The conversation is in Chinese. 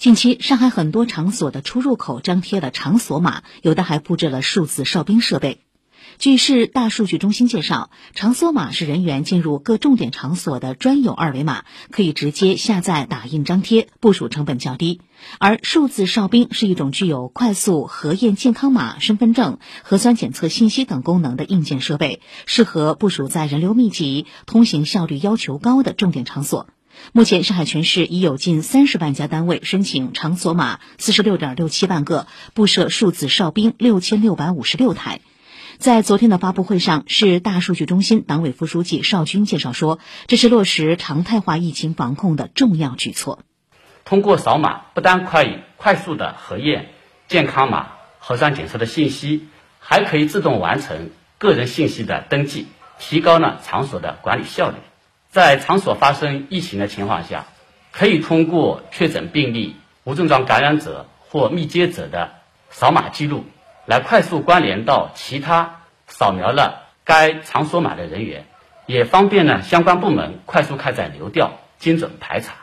近期，上海很多场所的出入口张贴了场所码，有的还布置了数字哨兵设备。据市大数据中心介绍，场所码是人员进入各重点场所的专有二维码，可以直接下载打印张贴，部署成本较低；而数字哨兵是一种具有快速核验健康码、身份证、核酸检测信息等功能的硬件设备，适合部署在人流密集、通行效率要求高的重点场所。目前，上海全市已有近三十万家单位申请场所码四十六点六七万个，布设数字哨兵六千六百五十六台。在昨天的发布会上，市大数据中心党委副书记邵军介绍说，这是落实常态化疫情防控的重要举措。通过扫码，不但可以快速的核验健康码、核酸检测的信息，还可以自动完成个人信息的登记，提高了场所的管理效率。在场所发生疫情的情况下，可以通过确诊病例、无症状感染者或密接者的扫码记录，来快速关联到其他扫描了该场所码的人员，也方便呢相关部门快速开展流调、精准排查。